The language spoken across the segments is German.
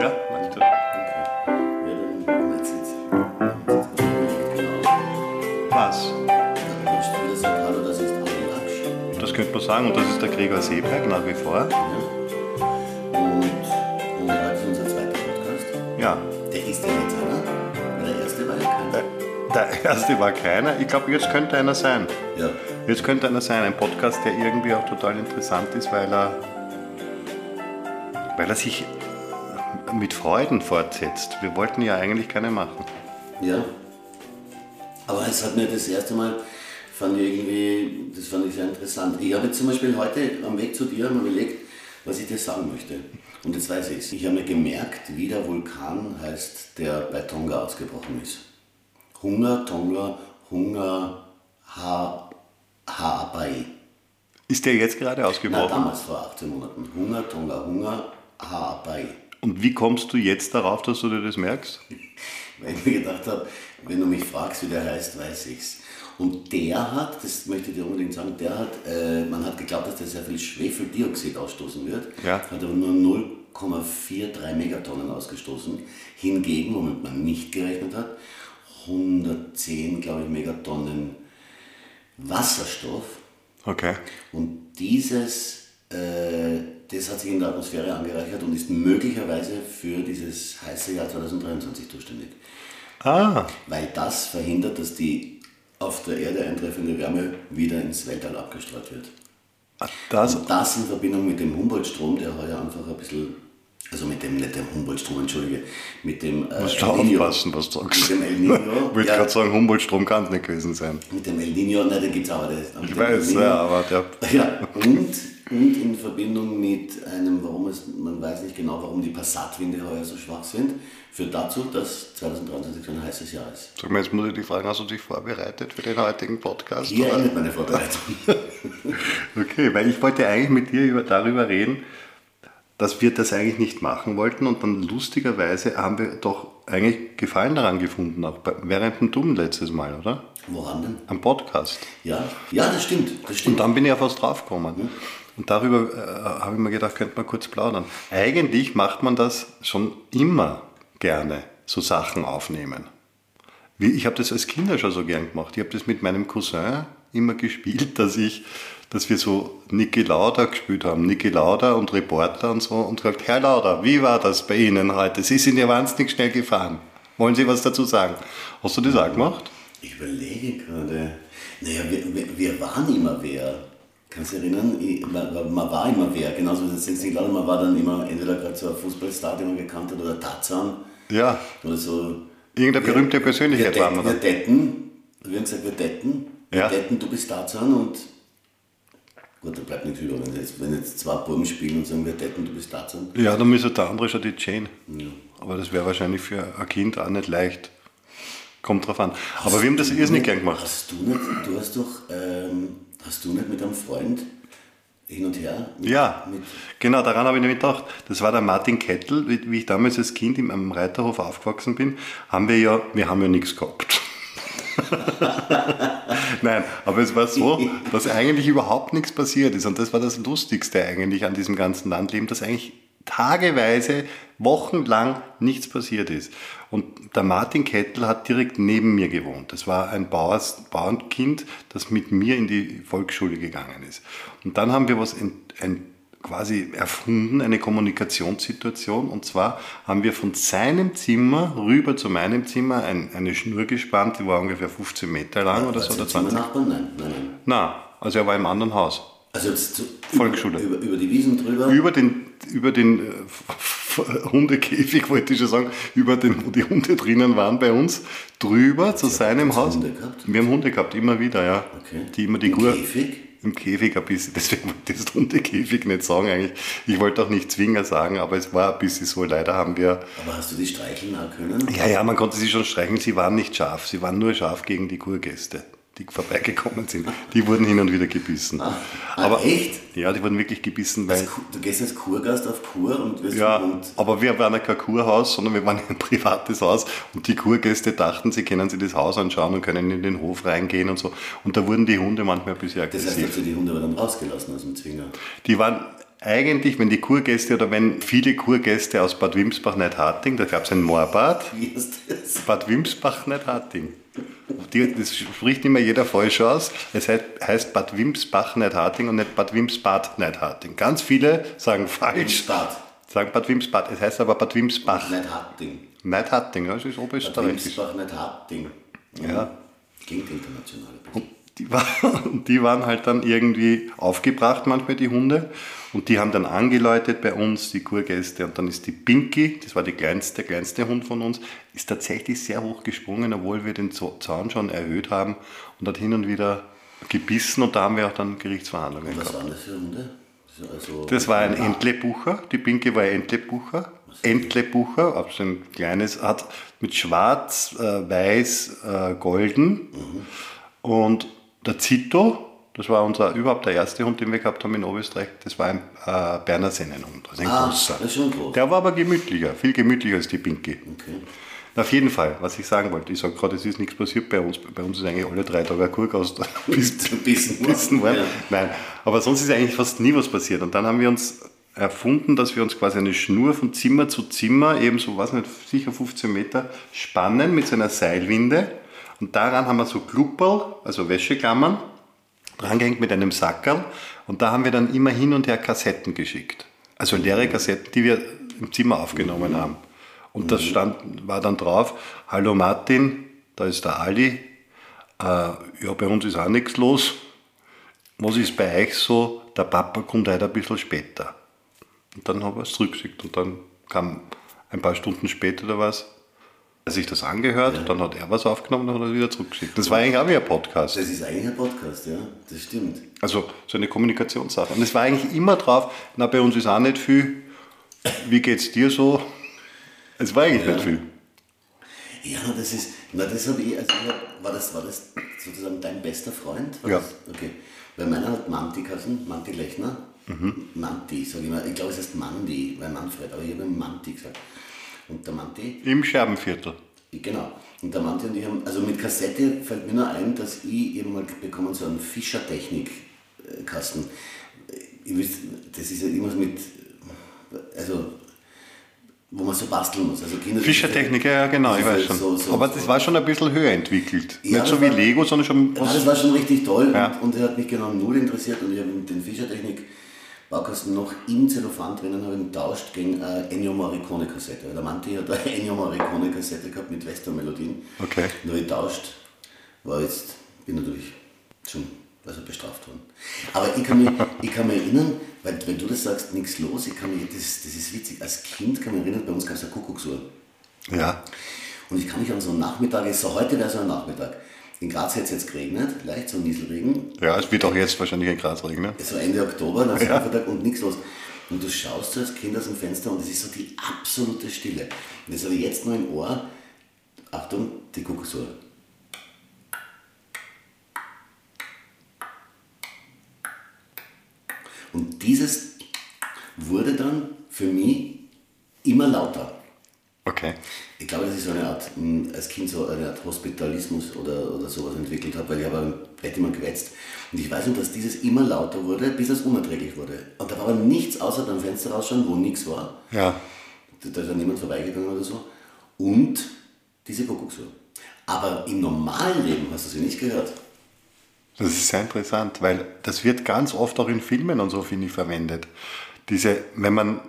Ja, jetzt jetzt. Genau. Was? Das. Das könnte man sagen. Und das ist der Gregor Seeberg nach wie vor. Ja. Und, und heute ist unser zweiter Podcast. Ja. Der ist ja jetzt einer. Der erste war ja keiner. Der erste war keiner. Ich glaube, jetzt könnte einer sein. Ja. Jetzt könnte einer sein. Ein Podcast, der irgendwie auch total interessant ist, weil er, weil er sich mit Freuden fortsetzt. Wir wollten ja eigentlich keine machen. Ja. Aber es hat mir das erste Mal, fand ich irgendwie, das fand ich sehr interessant. Ich habe jetzt zum Beispiel heute am Weg zu dir mal überlegt, was ich dir sagen möchte. Und jetzt weiß ich es. Ich habe mir gemerkt, wie der Vulkan heißt, der bei Tonga ausgebrochen ist. Hunger, Tonga, Hunger, Ha, Haapai. Ist der jetzt gerade Na, ausgebrochen? damals vor 18 Monaten. Hunger, Tonga, Hunger, Haapai. Und wie kommst du jetzt darauf, dass du dir das merkst? Weil ich mir gedacht habe, wenn du mich fragst, wie der heißt, weiß ich's. Und der hat, das möchte ich dir unbedingt sagen, der hat, äh, man hat geglaubt, dass der sehr viel Schwefeldioxid ausstoßen wird, Ja. hat aber nur 0,43 Megatonnen ausgestoßen. Hingegen, womit man nicht gerechnet hat, 110, glaube ich, Megatonnen Wasserstoff. Okay. Und dieses, äh, das hat sich in der Atmosphäre angereichert und ist möglicherweise für dieses heiße Jahr 2023 zuständig. Ah, Weil das verhindert, dass die auf der Erde eintreffende Wärme wieder ins Weltall abgestreut wird. das, Und das in Verbindung mit dem Humboldt-Strom, der heuer einfach ein bisschen, also mit dem, nicht dem Humboldt-Strom, entschuldige, mit dem äh, musst du aufpassen, was du sagst. Mit dem El Nino. Ich wollte ja, gerade sagen, Humboldt-Strom kann es nicht gewesen sein. mit dem El Nino, nein, den gibt es aber. Der, Ich El weiß, Nino. ja, aber der. Ja, und, und in Verbindung mit einem, warum es, man weiß nicht genau, warum die Passatwinde heuer so schwach sind, führt dazu, dass 2023 so ein heißes Jahr ist. Sag mal, jetzt muss ich dich fragen, hast du dich vorbereitet für den heutigen Podcast? Hier endet meine Vorbereitung. Okay, weil ich wollte eigentlich mit dir über, darüber reden, dass wir das eigentlich nicht machen wollten und dann lustigerweise haben wir doch eigentlich Gefallen daran gefunden, auch bei, während dem Dumm letztes Mal, oder? Woran denn? Am Podcast. Ja, ja, das stimmt, das Und stimmt. dann bin ich auf was draufgekommen. Und darüber äh, habe ich mir gedacht, könnte man kurz plaudern. Eigentlich macht man das schon immer gerne, so Sachen aufnehmen. Wie, ich habe das als Kinder schon so gern gemacht. Ich habe das mit meinem Cousin immer gespielt, dass ich, dass wir so Niki Lauda gespielt haben. Niki Lauda und Reporter und so und gesagt, Herr Lauda, wie war das bei Ihnen heute? Sie sind ja wahnsinnig schnell gefahren. Wollen Sie was dazu sagen? Hast du das auch gemacht? Ich überlege gerade. Naja, wir, wir, wir waren immer wer. Kannst du dich erinnern? Ich, man, man war immer wer. Genauso wie das jetzt nicht klar, man war dann immer entweder gerade so ein Fußballstar, den man gekannt hat, oder Tarzan. Ja. Oder so. Irgendeine berühmte wir, Persönlichkeit wir, waren wir wir detten. Wir haben gesagt, wir detten. Wir Ja. detten, du bist Tarzan und. Gut, da bleibt nichts über. Wenn jetzt, wenn jetzt zwei Buben spielen und sagen, wir detten, du bist Tarzan. Ja, dann müsste der andere schon die Jane. Ja. Aber das wäre wahrscheinlich für ein Kind auch nicht leicht. Kommt drauf an. Aber wir haben das irrsinnig gern gemacht. Hast du nicht, du hast doch, ähm, hast du nicht mit einem Freund hin und her? Mit, Ja, Mit, genau, daran habe ich nämlich gedacht. Das war der Martin Kettel, wie, ich damals als Kind im, am Reiterhof aufgewachsen bin, haben wir ja, wir haben ja nichts gehabt. Nein, aber es war so, dass eigentlich überhaupt nichts passiert ist. Und das war das Lustigste eigentlich an diesem ganzen Landleben, dass eigentlich tageweise, wochenlang nichts passiert ist. Und der Martin Kettel hat direkt neben mir gewohnt. Das war ein Bauers, Bauernkind, das mit mir in die Volksschule gegangen ist. Und dann haben wir was ent, ent, quasi erfunden, eine Kommunikationssituation. Und zwar haben wir von seinem Zimmer rüber zu meinem Zimmer ein, eine Schnur gespannt, die war ungefähr 15 Meter lang oder so, oder 20. Nachbarn? Nein, nein, nein. Na, also er war im anderen Haus. Also jetzt zu, Volksschule. Über, über die Wiesen drüber. Über den, über den äh, Hundekäfig, wollte ich schon sagen, über den, wo die Hunde drinnen waren bei uns, drüber zu seinem Haus. Hunde gehabt? Wir haben Hunde gehabt, immer wieder, ja. Okay. Die immer die Im Käfig? Im Käfig ein bisschen, deswegen wollte ich das Hundekäfig nicht sagen eigentlich. Ich wollte auch nicht Zwinger sagen, aber es war ein bisschen so. Leider haben wir, Aber hast du die streicheln können? ja, ja, man konnte sie schon streichen, sie waren nicht scharf, sie waren nur scharf gegen die Kurgäste, die vorbeigekommen sind. Die wurden hin und wieder gebissen. Ah, aber echt? Ja, die wurden wirklich gebissen, weil... Du gehst als Kurgast auf Kur und wirst Ja, aber wir waren ja kein Kurhaus, sondern wir waren ein privates Haus und die Kurgäste dachten, sie können sich das Haus anschauen und können in den Hof reingehen und so. Und da wurden die Hunde manchmal ein bisschen Das heißt, aggressiv. hast du die Hunde aber dann rausgelassen aus dem Zwinger. Die waren eigentlich, wenn die Kurgäste oder wenn viele Kurgäste aus Bad Wimsbach nicht Harting, da gab es ein Moorbad. Wie ist das? Bad Wimsbach nicht Harting. Die, das spricht immer jeder falsch aus. Es heißt, heißt Bad Wimsbach nicht Harting und nicht Bad Wimsbad nicht Harting. Ganz viele sagen falsch. Wimsbad. Sagen Bad Wimsbad. Es heißt aber Bad Wimsbach. Nicht Harting. Nicht Harting, das ist Bad oberösterreichisch. Wimsbach, nicht Harting. Ja. Klingt international. Die, war, die waren halt dann irgendwie aufgebracht, manchmal die Hunde. Und die haben dann angeläutet bei uns, die Kurgäste. Und dann ist die Pinky, das war die kleinste, der kleinste Hund von uns, ist tatsächlich sehr hoch gesprungen, obwohl wir den Zaun schon erhöht haben und hat hin und wieder gebissen. Und da haben wir auch dann Gerichtsverhandlungen Was gehabt. waren das für Hunde? Also, Das war ein Entlebucher, die Pinky war ein Entlebucher. Entlebucher, also ein kleines, hat mit schwarz, äh, weiß, äh, golden. Und der Zito, das war unser, überhaupt der erste Hund, den wir gehabt haben in Oberösterreich, das war ein äh, Berner Sennenhund, also ein Ah, großer. das ist schon groß. Der war aber gemütlicher, viel gemütlicher als die Pinky. Okay. Auf jeden Fall, was ich sagen wollte, ich sage gerade, es ist nichts passiert bei uns. Bei uns ist eigentlich alle drei Tage ein Kurk aus der Piste Bissen gebissen worden. Ja. Nein, aber sonst ist eigentlich fast nie was passiert. Und dann haben wir uns erfunden, dass wir uns quasi eine Schnur von Zimmer zu Zimmer, eben so, weiß nicht, sicher 15 Meter, spannen mit so einer Seilwinde. Und daran haben wir so Klupperl, also Wäscheklammern, drangehängt mit einem Sackerl. Und da haben wir dann immer hin und her Kassetten geschickt. Also leere Kassetten, die wir im Zimmer aufgenommen haben. Und das stand, war dann drauf, hallo Martin, da ist der Ali, äh, ja, bei uns ist auch nichts los. Was ist bei euch so? Der Papa kommt heute ein bisschen später. Und dann habe ich es zurückgeschickt. Und dann kam ein paar Stunden später oder was, sich das angehört, und dann hat er was aufgenommen und hat es wieder zurückgeschickt. Das war eigentlich auch wie ein Podcast. Das ist eigentlich ein Podcast, ja. Das stimmt. Also so eine Kommunikationssache. Und es war eigentlich immer drauf, na bei uns ist auch nicht viel, wie geht's dir so? Es war eigentlich nicht viel. Ja, das ist, na, das habe ich, also war, das, war das sozusagen dein bester Freund? War Ja. Das? Okay. Weil meiner hat Manti geheißen, Manti Lechner. Manti, sage ich mal. Ich glaube, es heißt Mandi, weil Manfred, aber ich habe Manti gesagt. Und der Manti, Im Scherbenviertel. genau. Und der Manti und ich haben, also mit Kassette fällt mir nur ein, dass ich eben mal bekommen so einen Fischer-Technik-Kasten. Ihr wisst, das ist ja irgendwas mit, also, wo man so basteln muss. Also Kinder, Fischertechnik, ja, genau, ich weiß schon. so- so- Aber das war schon ein bisschen höher entwickelt. Ja, nicht so wie war- Lego, sondern schon Ja, das war schon richtig toll Ja. und, und er hat mich genau null interessiert und ich habe den Fischertechnik Baukasten noch im Zellophan drinnen habe ich ihn getauscht gegen eine Ennio Morricone Kassette. Weil der Manti hat eine Ennio Morricone Kassette gehabt mit Western-Melodien. Okay. Und habe ich getauscht. War jetzt, bin natürlich schon also bestraft worden. Aber ich kann mich, ich kann mich erinnern, weil wenn du das sagst, nichts los, ich kann mich, das, das ist witzig, als Kind kann ich mich erinnern, bei uns gab es eine Kuckucksuhr. Ja. Und ich kann mich an so einen Nachmittag, so heute wäre so ein Nachmittag. In Graz hat es jetzt geregnet, leicht so Nieselregen, ja, es wird auch jetzt wahrscheinlich ein Gras regnen. so Ende Oktober, nach Ja. Nachmittag und nichts los. Und du schaust so als Kind aus dem Fenster und es ist so die absolute Stille. Und das habe ich jetzt noch im Ohr. Achtung, die Kuckucksuhr. Und dieses wurde dann für mich immer lauter. Okay. Ich glaube, dass ich so eine Art, mh, als Kind so eine Art Hospitalismus oder, oder sowas entwickelt habe, weil ich habe im Bett immer gewetzt. Und ich weiß noch, dass dieses immer lauter wurde, bis es unerträglich wurde. Und da war aber nichts außer beim Fenster rausschauen, wo nichts war. Ja. Da da ist ja niemand vorbeigegangen oder so. Und diese Kuckucksuhr. Aber im normalen Leben hast du sie nicht gehört. Das ist sehr interessant, weil das wird ganz oft auch in Filmen und so, finde ich, verwendet. Diese, wenn man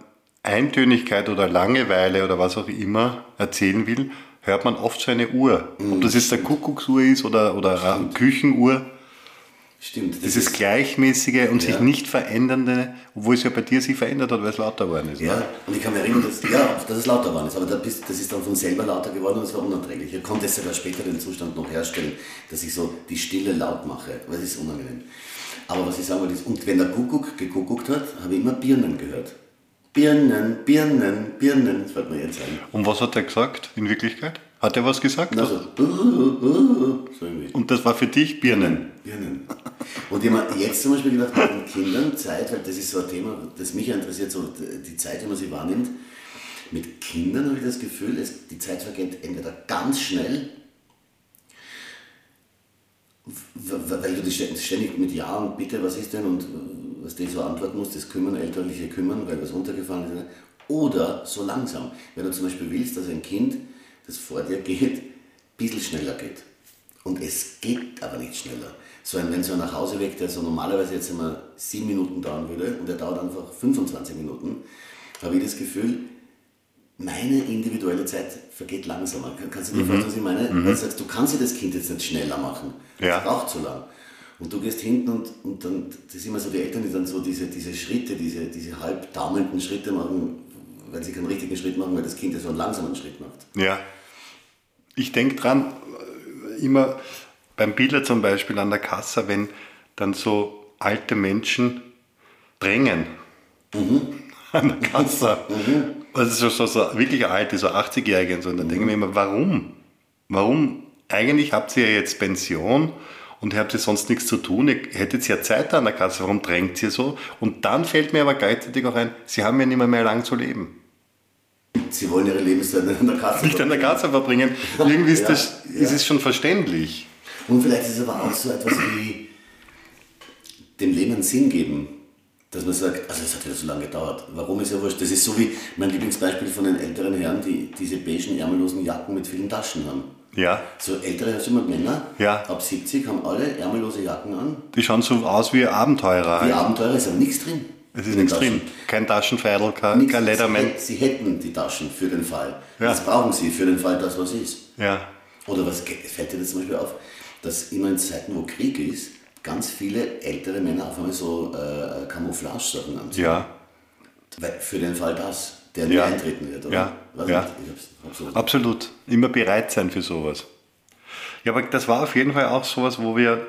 Eintönigkeit oder Langeweile oder was auch immer erzählen will, hört man oft so eine Uhr. Ob das jetzt eine Kuckucksuhr ist oder, oder eine Küchenuhr, Stimmt. Das dieses gleichmäßige und sich Ja. nicht verändernde, obwohl es ja bei dir sich verändert hat, weil es lauter geworden ist. ne? Ja, und ich kann mich erinnern, dass, ja, dass es lauter war. Aber da bist, das ist dann von selber lauter geworden und es war unerträglich. Ich konnte es sogar später den Zustand noch herstellen, dass ich so die Stille laut mache, weil es ist unangenehm. Aber was ich sagen wollte, ist, und wenn der Kuckuck gekuckuckt hat, habe ich immer Birnen gehört. Birnen, Birnen, Birnen, das fällt mir jetzt ein. Und was hat er gesagt in Wirklichkeit? Hat er was gesagt? Uh, so irgendwie. Und das war für dich Birnen. Birnen. Und ich habe jetzt zum Beispiel gedacht, mit den Kindern Zeit, weil das ist so ein Thema, das mich interessiert, so die Zeit, wie man sie wahrnimmt. Mit Kindern habe ich das Gefühl, es, die Zeit vergeht entweder ganz schnell, weil du dich ständig mit Ja und Bitte, was ist denn und was die so antworten muss, das Kümmern, elterliche Kümmern, weil was runtergefallen ist. Oder so langsam. Wenn du zum Beispiel willst, dass ein Kind, das vor dir geht, ein bisschen schneller geht. Und es geht aber nicht schneller. So ein, wenn so ein nach Hause weg, der so normalerweise jetzt immer sieben Minuten dauern würde und der dauert einfach 25 Minuten, habe ich das Gefühl, meine individuelle Zeit vergeht langsamer. Kannst du dir mhm. vorstellen, was ich meine? Mhm. Weil du sagst, du kannst ja das Kind jetzt nicht schneller machen. Ja. Das braucht zu lang. Und du gehst hinten und, und dann, das sind immer so die Eltern, die dann so diese, diese Schritte, diese, diese halb taumelnden Schritte machen, weil sie keinen richtigen Schritt machen, weil das Kind ja so einen langsamen Schritt macht. Ja. Ich denke dran, immer beim Biller zum Beispiel an der Kasse, wenn dann so alte Menschen drängen mhm. an der Kasse. Mhm. Also so, so, so wirklich alte, so 80-Jährige und so. Und dann mhm. denke ich mir immer, warum? Warum? Eigentlich habt ihr ja jetzt Pension und ihr habt ja sonst nichts zu tun. Ihr hättet ja Zeit an der Kasse, warum drängt ihr so? Und dann fällt mir aber gleichzeitig auch ein, sie haben ja nicht mehr, mehr lang zu leben. Sie wollen ihre Lebenszeit nicht an der Kasse Nicht an der Kasse verbringen. Irgendwie ist, ja, das, ja. ist es schon verständlich. Und vielleicht ist es aber auch so etwas wie dem Leben einen Sinn geben. Dass man sagt, also es hat ja so lange gedauert. Warum ist ja wurscht? Das ist so wie mein Lieblingsbeispiel von den älteren Herren, die diese beigen, ärmellosen Jacken mit vielen Taschen haben. Ja. So ältere immer Männer, ja. ab 70 haben alle ärmellose Jacken an. Die schauen so aus wie Abenteurer. Wie halt. Abenteurer, ist aber nichts drin. Es ist nichts drin. Kein Taschenfeidel, kein, kein Lederman. Sie, sie, hätten die Taschen für den Fall. Ja. Das brauchen sie für den Fall, dass was ist. Ja. Oder was fällt dir das zum Beispiel auf? dass immer in Zeiten, wo Krieg ist, ganz viele ältere Männer auf einmal so äh, Camouflage-Sachen anziehen. Ja. Für den Fall das, der nie ja. eintreten wird, oder? Ja, ja. So absolut. Immer bereit sein für sowas. Ja, aber das war auf jeden Fall auch sowas, wo wir,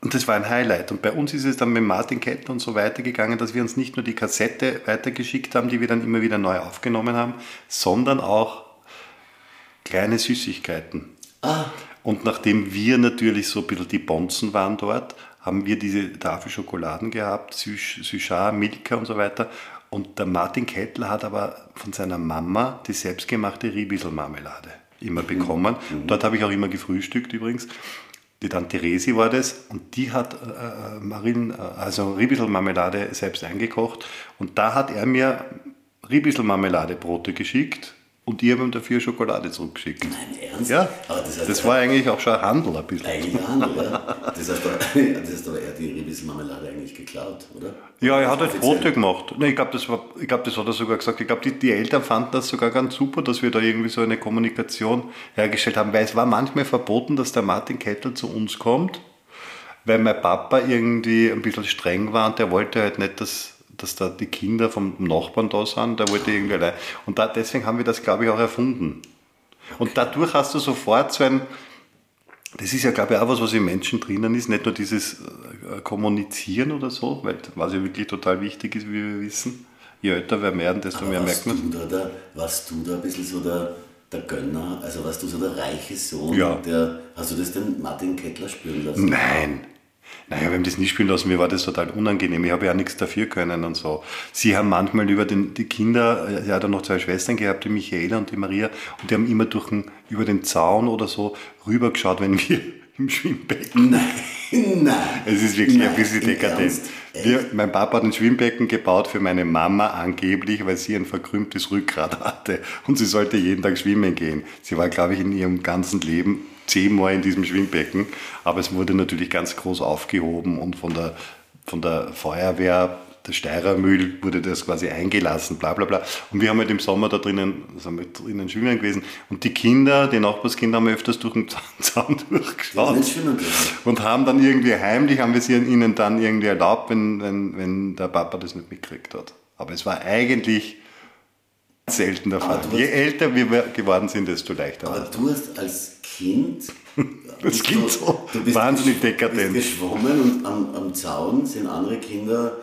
und das war ein Highlight. Und bei uns ist es dann mit Martin Kettler und so weitergegangen, dass wir uns nicht nur die Kassette weitergeschickt haben, die wir dann immer wieder neu aufgenommen haben, sondern auch kleine Süßigkeiten. Ah. Und nachdem wir natürlich so ein bisschen die Bonzen waren dort, haben wir diese Tafel Schokoladen gehabt, Süchar, Milka und so weiter. Und der Martin Kettler hat aber von seiner Mama die selbstgemachte Riebisel-Marmelade immer mhm. bekommen. Mhm. Dort habe ich auch immer gefrühstückt übrigens. Die Tante Resi war das und die hat äh, äh Marin, äh, also Riebisel-Marmelade selbst eingekocht. Und da hat er mir Riebisel-Marmelade-Brote geschickt und die haben ihm dafür Schokolade zurückgeschickt. Nein, ernst? Ja, aber das, heißt, das war eigentlich auch schon ein Handel ein bisschen. Eigentlich ein Handel, ja. Das heißt, das heißt aber, er hat die Ribismarmelade eigentlich geklaut, oder? Ja, er hat halt Brote gemacht. Nee, ich glaube, das, glaub, das hat er sogar gesagt. Ich glaube, die, die Eltern fanden das sogar ganz super, dass wir da irgendwie so eine Kommunikation hergestellt haben, weil es war manchmal verboten, dass der Martin Kettel zu uns kommt, weil mein Papa irgendwie ein bisschen streng war und der wollte halt nicht, dass dass da die Kinder vom Nachbarn da sind, der wollte irgendwie allein. Und da, deswegen haben wir das, glaube ich, auch erfunden. Und dadurch hast du sofort so ein, das ist ja, glaube ich, auch was, was im Menschen drinnen ist, nicht nur dieses äh, Kommunizieren oder so, weil was ja wirklich total wichtig ist, wie wir wissen. Je älter wir werden, desto Aber mehr merkt man. Du da, warst du da ein bisschen so der, der Gönner, also warst du so der reiche Sohn, ja. der, hast du das den Martin Kettler spüren lassen? Nein, naja, wir haben das nicht spielen lassen, mir war das total unangenehm. Ich habe ja nichts dafür können und so. Sie haben manchmal über den, die Kinder, er hat ja noch zwei Schwestern gehabt, die Michaela und die Maria, und die haben immer durch den, über den Zaun oder so rübergeschaut, wenn wir im Schwimmbecken. Nein, nein. Es ist wirklich nein, ein bisschen dekadent. Wir, mein Papa hat ein Schwimmbecken gebaut für meine Mama angeblich, weil sie ein verkrümmtes Rückgrat hatte und sie sollte jeden Tag schwimmen gehen. Sie war, glaube ich, in ihrem ganzen Leben zehnmal in diesem Schwimmbecken, aber es wurde natürlich ganz groß aufgehoben und von der, von der Feuerwehr der Steirermühl wurde das quasi eingelassen, bla bla bla. Und wir haben halt im Sommer da drinnen, sind wir drinnen schwimmen gewesen. Und die Kinder, die Nachbarskinder haben öfters durch den Zaun durchgeschaut. Und haben dann irgendwie heimlich, haben wir es ihnen dann irgendwie erlaubt, wenn, wenn, wenn der Papa das nicht mitgekriegt hat. Aber es war eigentlich selten der Fall. Je älter wir geworden sind, desto leichter. Aber du hast als Kind. Das klingt so du bist wahnsinnig dekadent. Du bist geschwommen und am, am Zaun sind andere Kinder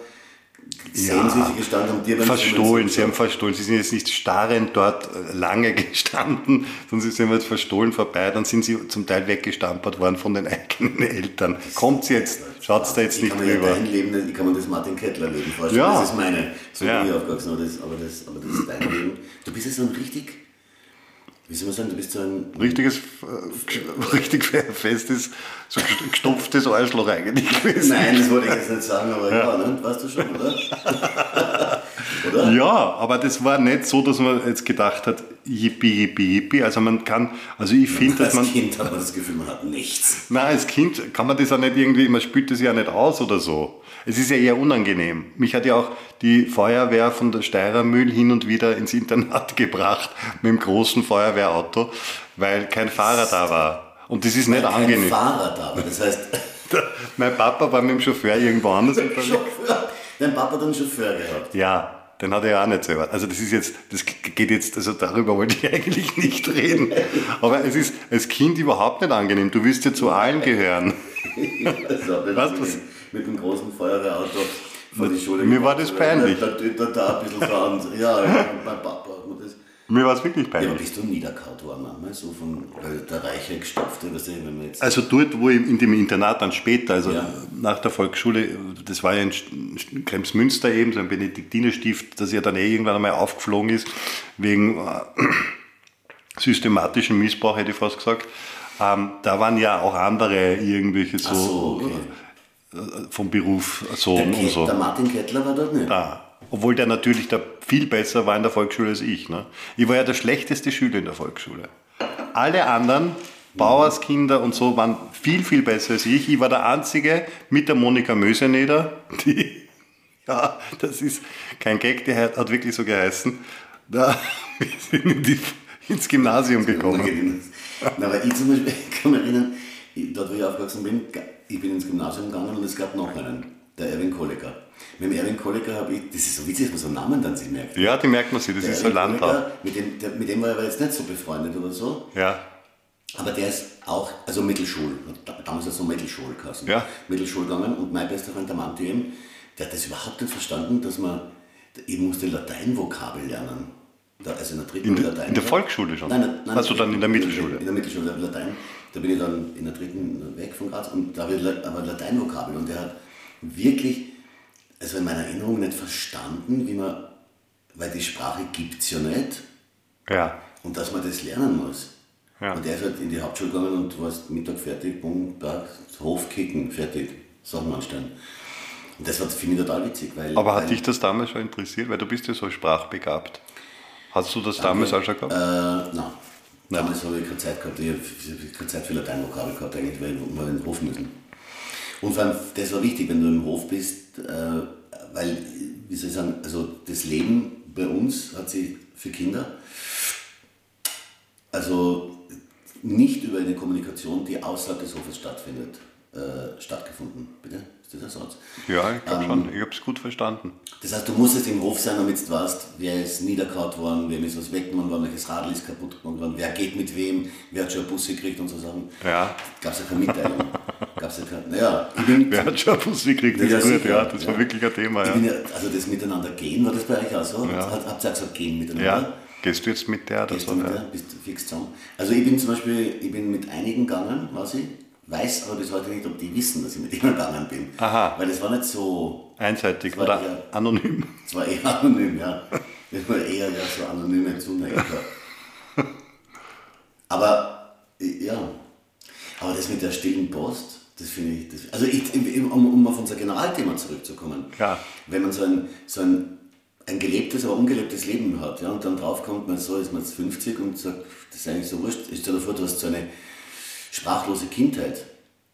ja, Sie gestanden haben Verstohlen, sie haben verstohlen. Sie sind jetzt nicht starrend dort äh, lange gestanden, sondern sie sind jetzt verstohlen vorbei. Dann sind sie zum Teil weggestampert worden von den eigenen Eltern. Kommt jetzt, schaut da jetzt nicht drüber. Leben, ich kann mir das Martin Kettler Leben vorstellen. Ja. Das ist meine, so ja. wie ich aufgewachsen aber das, aber, das, aber das ist dein Leben. Du bist ja so ein richtig wie soll man sagen, du bist so ein. Richtiges, äh, richtig festes, so gestopftes Arschloch eigentlich gewesen. Nein, das wollte ich jetzt nicht sagen, aber ja, ja ne? weißt du schon, oder? oder? Ja, aber das war nicht so, dass man jetzt gedacht hat, yippie, yippie, yippie. Also man kann, also ich finde, dass man... Als Kind hat man das Gefühl, man hat nichts. Nein, als Kind kann man das auch nicht irgendwie, man spürt das ja nicht aus oder so. Es ist ja eher unangenehm. Mich hat ja auch die Feuerwehr von der Steirermühl hin und wieder ins Internat gebracht mit dem großen Feuerwehrauto, weil kein Fahrer da war. Und das ist weil nicht kein angenehm. Kein Fahrer da war, das heißt... mein Papa war mit dem Chauffeur irgendwo anders unterwegs. Dein Papa hat einen Chauffeur gehabt? Ja, den hat er ja auch nicht selber. Also das ist jetzt, das geht jetzt, also darüber wollte ich eigentlich nicht reden. Aber es ist als Kind überhaupt nicht angenehm. Du willst ja zu allen gehören. also, weißt du, was? mit dem großen Feuerwehrauto vor die Schule Mir war das peinlich. Da, da, da, ein bisschen dran. Ja, mein mir war es wirklich peinlich. Ja, bist du niederkaut worden manchmal, so von der Reiche gestopfte, weißt du, wenn man jetzt. Also dort, wo ich in dem Internat dann später, also ja. nach der Volksschule, das war ja in Kremsmünster eben, so ein Benediktinerstift, das ja dann eh irgendwann einmal aufgeflogen ist, wegen äh, systematischen Missbrauch, hätte ich fast gesagt. Ähm, da waren ja auch andere irgendwelche so, so okay. Äh, vom Beruf so der, und so. Der Martin Kettler war dort nicht. Da. Obwohl der natürlich da viel besser war in der Volksschule als ich. Ne? Ich war ja der schlechteste Schüler in der Volksschule. Alle anderen, Bauerskinder und so, waren viel, viel besser als ich. Ich war der Einzige mit der Monika Möseneder, die, ja, das ist kein Gag, der hat wirklich so geheißen. Da, wir sind in die, ins Gymnasium gekommen. Na, aber ich zum Beispiel ich kann mich erinnern, dort wo ich aufgewachsen bin, ich bin ins Gymnasium gegangen und es gab noch einen, der Erwin Kollecker. Mit dem Erwin Kollecker habe ich, das ist so witzig, dass man so Namen dann sich merkt. Ja, die merkt man sich, das der ist so ein Landtag. Mit dem, der, mit dem war ich jetzt nicht so befreundet oder so. Ja. Aber der ist auch, also Mittelschul, damals so Mittelschul geheißen. Ja. Mittelschul gegangen und mein bester Freund, der Manti eben, der hat das überhaupt nicht verstanden, dass man, ich musste Lateinvokabel lernen. Da, also in der dritten in, Latein. In der Volksschule schon? Nein, nein, also dann in der Mittelschule? In der Mittelschule, Latein. Da bin ich dann in der dritten weg von Graz und da habe ich aber Lateinvokabel und der hat wirklich, also in meiner Erinnerung nicht verstanden, wie man, weil die Sprache gibt es ja nicht. Ja. Und dass man das lernen muss. Ja. Und der ist halt in die Hauptschule gegangen und war Mittag fertig, bumm, Hof kicken, fertig, Sachen anstellen. Und das finde ich total witzig. Weil, Aber hat weil, dich das damals schon interessiert? Weil du bist ja so sprachbegabt. Hast du das damals auch schon gehabt? Äh, nein. Damals habe ich keine Zeit gehabt, ich habe keine Zeit für Lateinvokabel gehabt, eigentlich, weil wir in den Hof müssen. Und vor allem, das war wichtig, wenn du im Hof bist, äh, weil, wie soll ich sagen, also das Leben bei uns hat sich für Kinder, also nicht über eine Kommunikation, die außerhalb des Hofes stattfindet, äh, stattgefunden. Bitte? Ist das der Satz? Ja, ich glaube ähm, schon. Ich habe es gut verstanden. Das heißt, du musstest im Hof sein, damit du weißt, wer ist niederkaut worden, wem ist was weggenommen worden, welches Radl ist kaputt worden, wer geht mit wem, wer hat schon einen Bus gekriegt und so Sachen. Ja. Gab es ja keine Mitteilung. Gab's ja keine, naja, ich bin, wer hat schon einen Bus gekriegt? Das, ja, gut, ja, das ja. war wirklich ein Thema. Ja. ja. also das Miteinander gehen, war das bei euch auch so? Ja. Habt ihr auch gesagt, gehen miteinander? Ja. Gehst du jetzt mit der? Oder Gehst so, du mit der? Bist du fix zusammen? Also ich bin zum Beispiel, ich bin mit einigen gegangen, weiß ich, weiß aber bis heute nicht, ob die wissen, dass ich mit ihnen gegangen bin. Aha. Weil es war nicht so... Einseitig oder eher, anonym. Es war eher anonym, ja. Es war eher ja, so anonyme Zuneiger. aber, ja. Aber das mit der stillen Post, das finde ich... Das, also ich, um, um auf unser Generalthema zurückzukommen. Klar. Wenn man so ein, so ein ein gelebtes, aber ungelebtes Leben hat. Ja, und dann draufkommt man so, ist man jetzt 50 und sagt, das ist eigentlich so wurscht. Ich stelle dir vor, du hast so eine sprachlose Kindheit.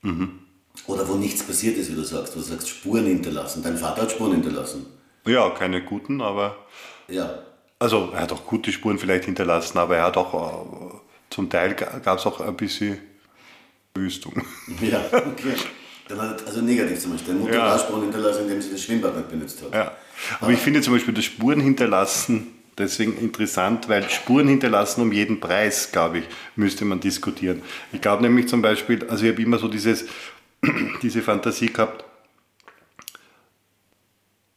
Mhm. Oder wo nichts passiert ist, wie du sagst. Wo du sagst, Spuren hinterlassen. Dein Vater hat Spuren hinterlassen. Ja, keine guten, aber. Ja. Also, er hat auch gute Spuren vielleicht hinterlassen, aber er hat auch. Äh, zum Teil gab es auch ein bisschen Wüstung. Ja, okay. Dann hat, also negativ zum Beispiel. Deine Mutter ja. hat Spuren hinterlassen, indem sie das Schwimmbad nicht benutzt hat. Ja. Aber, aber ich finde zum Beispiel das Spuren hinterlassen deswegen interessant, weil Spuren hinterlassen um jeden Preis, glaube ich, müsste man diskutieren. Ich glaube nämlich zum Beispiel, also ich habe immer so dieses, diese Fantasie gehabt,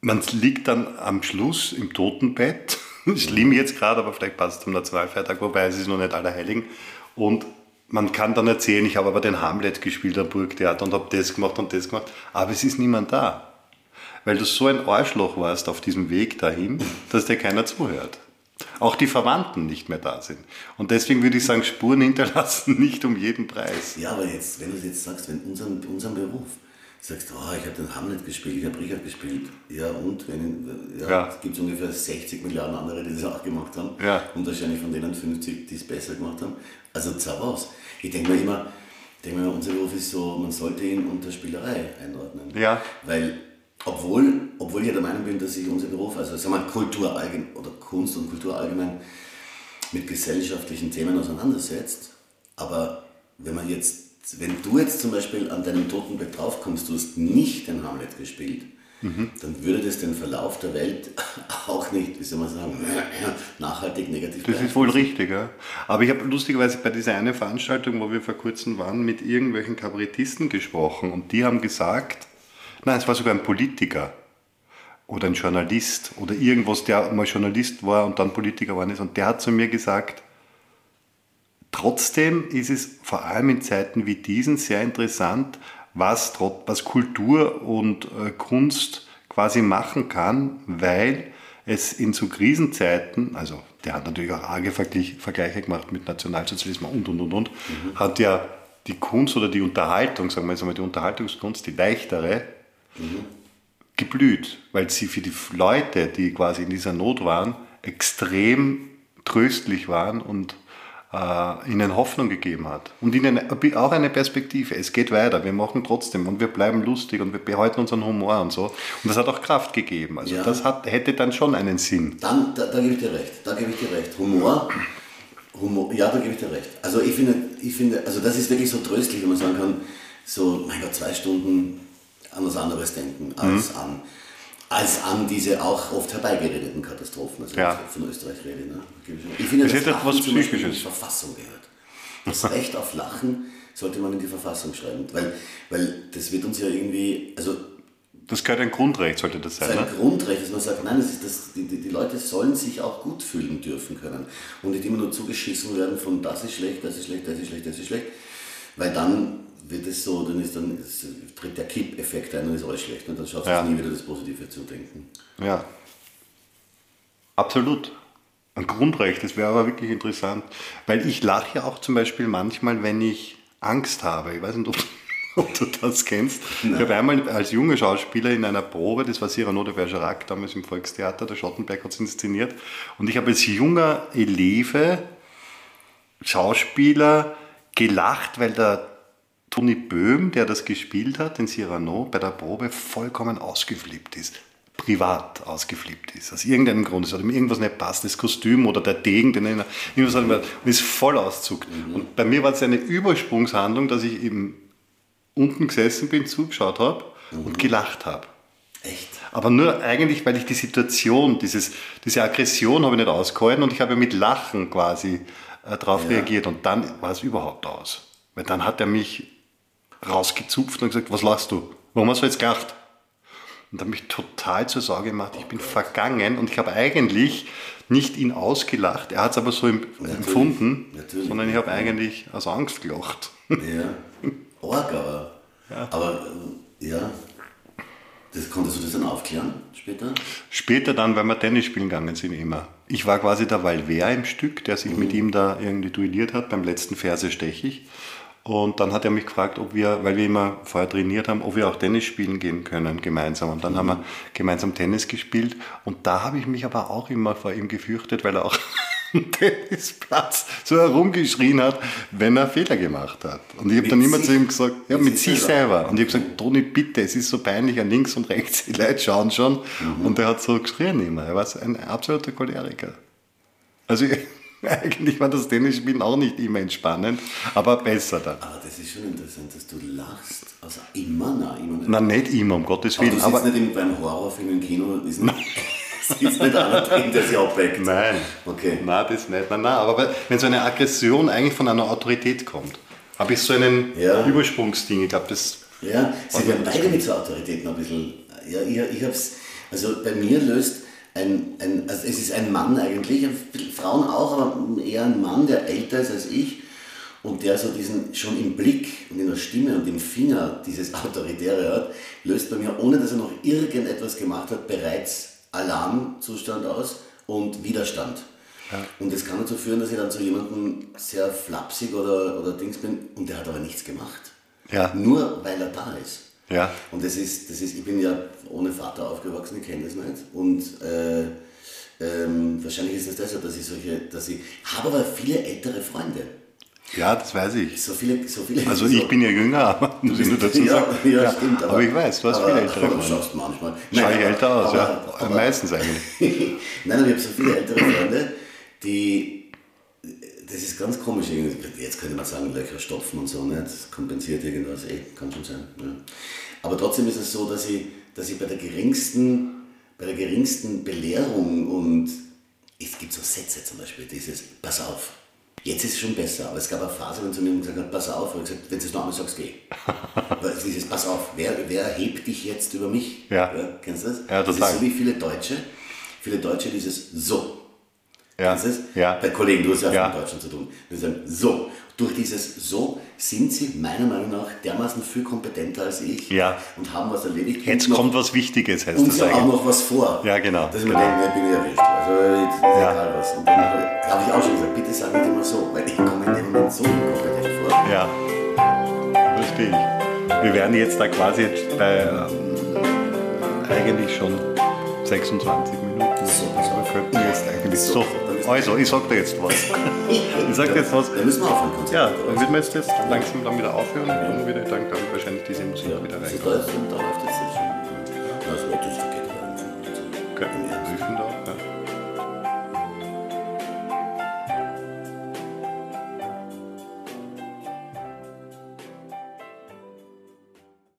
man liegt dann am Schluss im Totenbett, schlimm jetzt gerade, aber vielleicht passt es zum Nationalfeiertag, wobei es ist noch nicht Allerheiligen, und man kann dann erzählen, ich habe aber den Hamlet gespielt am Burgtheater und habe das gemacht und das gemacht, aber es ist niemand da weil du so ein Arschloch warst auf diesem Weg dahin, dass dir keiner zuhört. Auch die Verwandten nicht mehr da sind. Und deswegen würde ich sagen, Spuren hinterlassen nicht um jeden Preis. Ja, aber jetzt, wenn du es jetzt sagst, wenn unseren, unseren Beruf, sagst, oh, ich habe den Hamlet gespielt, ich habe Richard gespielt. Ja, und? Wenn, ja, Ja. Es gibt ungefähr 60 Milliarden andere, die das auch gemacht haben. Ja. Und wahrscheinlich von denen 50, die es besser gemacht haben. Also was. Ich denke mir immer, ich denke mir, unser Beruf ist so, man sollte ihn unter Spielerei einordnen. Ja. Weil, obwohl, obwohl ich der Meinung bin, dass sich unser Beruf, also sagen wir Kultur allgemein, oder Kunst und Kultur allgemein, mit gesellschaftlichen Themen auseinandersetzt. Aber wenn man jetzt, wenn du jetzt zum Beispiel an deinem Totenbett draufkommst, du hast nicht den Hamlet gespielt, dann würde das den Verlauf der Welt auch nicht, wie soll man sagen, nachhaltig negativ Das ist wohl richtig, ja. Aber ich habe lustigerweise bei dieser einen Veranstaltung, wo wir vor kurzem waren, mit irgendwelchen Kabarettisten gesprochen und die haben gesagt, nein, es war sogar ein Politiker oder ein Journalist oder irgendwas, der mal Journalist war und dann Politiker geworden ist. Und der hat zu mir gesagt, Trotzdem ist es vor allem in Zeiten wie diesen sehr interessant, was, was Kultur und äh, Kunst quasi machen kann, weil es in so Krisenzeiten, also der hat natürlich auch arge Vergleich- Vergleiche gemacht mit Nationalsozialismus und und und und, hat ja die Kunst oder die Unterhaltung, sagen wir jetzt einmal die Unterhaltungskunst, die leichtere, geblüht, weil sie für die Leute, die quasi in dieser Not waren, extrem tröstlich waren und äh, ihnen Hoffnung gegeben hat. Und ihnen auch eine Perspektive. Es geht weiter, wir machen trotzdem und wir bleiben lustig und wir behalten unseren Humor und so. Und das hat auch Kraft gegeben. Also Ja. das hat, hätte dann schon einen Sinn. Dann, da, da gebe ich dir recht, da gebe ich dir recht. Humor, Humor, ja, da gebe ich dir recht. Also ich finde, ich finde, also das ist wirklich so tröstlich, wenn man sagen kann, so, mein Gott, zwei Stunden an was anderes denken, als Mhm. an als an diese auch oft herbeigeredeten Katastrophen, also Ja. wenn ich von Österreich rede. Ne? Ich- finde, das etwas zum Beispiel in die Psychisches. Verfassung gehört. Das Recht auf Lachen sollte man in die Verfassung schreiben, weil, weil das wird uns ja irgendwie, also Das gehört ein Grundrecht, sollte das sein. sein Ne? Grundrecht, dass man sagt, nein, das ist das, die, die Leute sollen sich auch gut fühlen dürfen können und nicht immer nur zugeschissen werden von das ist schlecht, das ist schlecht, das ist schlecht, das ist schlecht, weil dann wird es so, dann ist dann es tritt der Kipp-Effekt ein und ist alles schlecht und dann schaffst du Ja. nie wieder das Positive zu denken. Ja. Absolut. Ein Grundrecht, das wäre aber wirklich interessant. Weil ich lache ja auch zum Beispiel manchmal, wenn ich Angst habe. Ich weiß nicht, ob, ob du das kennst. Ich habe einmal als junger Schauspieler in einer Probe, das war Cyrano de Bergerac, damals im Volkstheater, der Schottenberg hat es inszeniert. Und ich habe als junger Eleve, Schauspieler, gelacht, weil der Toni Böhm, der das gespielt hat, den Cyrano, bei der Probe vollkommen ausgeflippt ist. Privat ausgeflippt ist. Aus irgendeinem Grund. Es hat ihm irgendwas nicht passt, das Kostüm oder der Degen, den er irgendwas hat ihm, und ist voll auszuckt. Und bei mir war es eine Übersprungshandlung, dass ich eben unten gesessen bin, zugeschaut habe und gelacht habe. Echt? Aber nur eigentlich, weil ich die Situation, dieses, diese Aggression habe ich nicht ausgehalten und ich habe mit Lachen quasi äh, darauf Ja. reagiert und dann war es überhaupt aus. Weil dann hat er mich rausgezupft und gesagt, was lachst du? Warum hast du jetzt gelacht? Und hat mich total zur Sorge gemacht. Ich bin vergangen und ich habe eigentlich nicht ihn ausgelacht, er hat es aber so em- empfunden, Natürlich. sondern ich habe eigentlich aus Angst gelacht. Ja. Org, aber. Aber äh, ja. Das, konntest du das dann aufklären später? Später dann, weil wir Tennis spielen gegangen sind, immer. Ich war quasi der Valver im Stück, der sich mit ihm da irgendwie duelliert hat. Beim letzten Verse stech ich. Und dann hat er mich gefragt, ob wir, weil wir immer vorher trainiert haben, ob wir auch Tennis spielen gehen können gemeinsam. Und dann haben wir gemeinsam Tennis gespielt. Und da habe ich mich aber auch immer vor ihm gefürchtet, weil er auch am Tennisplatz so herumgeschrien hat, wenn er Fehler gemacht hat. Und ich habe dann immer zu ihm gesagt, ja, Mit mit sich sich selber. Und ich habe gesagt, Toni, bitte, es ist so peinlich, an links und rechts, die Leute schauen schon. Und er hat so geschrien immer. Er war ein absoluter Choleriker. Also eigentlich war das Tennisspielen auch nicht immer entspannend, aber besser dann. Aber das ist schon interessant, dass du lachst. Also immer, na, immer. Na, nicht immer, um Gottes Aber du Willen. sitzt Aber, nicht im, beim Horrorfilm im Kino, ist nicht, sitzt nicht einer drin, der sich abweckt. nein, Okay. nein, das nicht. Nein, nein, aber wenn so eine Aggression eigentlich von einer Autorität kommt, habe ich so einen Ja. Übersprungsding. Ich glaube, das Ja, sie werden beide mit so Autoritäten ein bisschen. Ja, ich, ich hab's. Also bei mir löst ein, ein. Also es ist ein Mann eigentlich, Frauen auch, aber eher ein Mann, der älter ist als ich und der so diesen schon im Blick und in der Stimme und im Finger dieses Autoritäre hat, löst bei mir, ohne dass er noch irgendetwas gemacht hat, bereits Alarmzustand aus und Widerstand. Und das kann dazu führen, dass ich dann zu jemandem sehr flapsig oder, oder Dings bin und der hat aber nichts gemacht. Ja. Nur weil er da ist. Ja. Und das ist, das ist, ich bin ja ohne Vater aufgewachsen, ich kenne das nicht. Und äh, ähm, wahrscheinlich ist es deshalb, dass ich solche, dass ich habe aber viele ältere Freunde. Ja, das weiß ich. So viele, so viele. Also so, ich bin ja jünger, aber muss ich nur dazu ja, sagen. ja, stimmt. aber ich weiß, du hast aber, viele ältere aber Du Freunde. schaust manchmal. Schau Nein, ich älter aus, aber- ja. aber- Meistens eigentlich. Nein, aber ich habe so viele ältere Freunde, die. Das ist ganz komisch. Jetzt könnte man sagen, Löcher stopfen und so, ne? das kompensiert irgendwas, eh, kann schon sein. Ja. Aber trotzdem ist es so, dass ich, dass ich bei der geringsten, bei der geringsten Belehrung und es gibt so Sätze zum Beispiel, dieses Pass auf. Jetzt ist es schon besser, aber es gab eine Phase, wenn zu mir gesagt hat, pass auf, habe ich gesagt, wenn du es noch einmal sagst, geh. Weil dieses Pass auf, wer, wer hebt dich jetzt über mich? Ja. kennst du das? Ja, das total. ist so wie viele Deutsche, viele Deutsche dieses so. Ja. Kennst du das? Ja. Bei Kollegen, du hast ja auch Ja. mit Deutschen zu tun. Die sagen, so. Durch dieses so sind sie meiner Meinung nach dermaßen viel kompetenter als ich Ja. und haben was erledigt. Jetzt und noch- kommt was Wichtiges, heißt und das sie haben auch eigentlich. noch was vor. Ja, genau. Dass ich mir denke, ich bin ja erwischt. Also jetzt ist Ja. egal was. Und dann habe ich auch schon gesagt, bitte sag nicht immer so, weil ich komme in dem Moment so inkompetent vor. Ja, verstehe ich. Wir wären jetzt da quasi bei ähm, eigentlich schon 26 Minuten. So, also wir könnten jetzt eigentlich So, so. Dann Also, ich sag dir jetzt was. Ich sag dir jetzt was. Da müssen wir aufhören. Ja, dann würden wir jetzt, jetzt langsam dann wieder aufhören und wieder dann ich wahrscheinlich diese Musik wieder Also rein. da, ist, da läuft jetzt schon. Also, das ja. Okay. Wie viel da?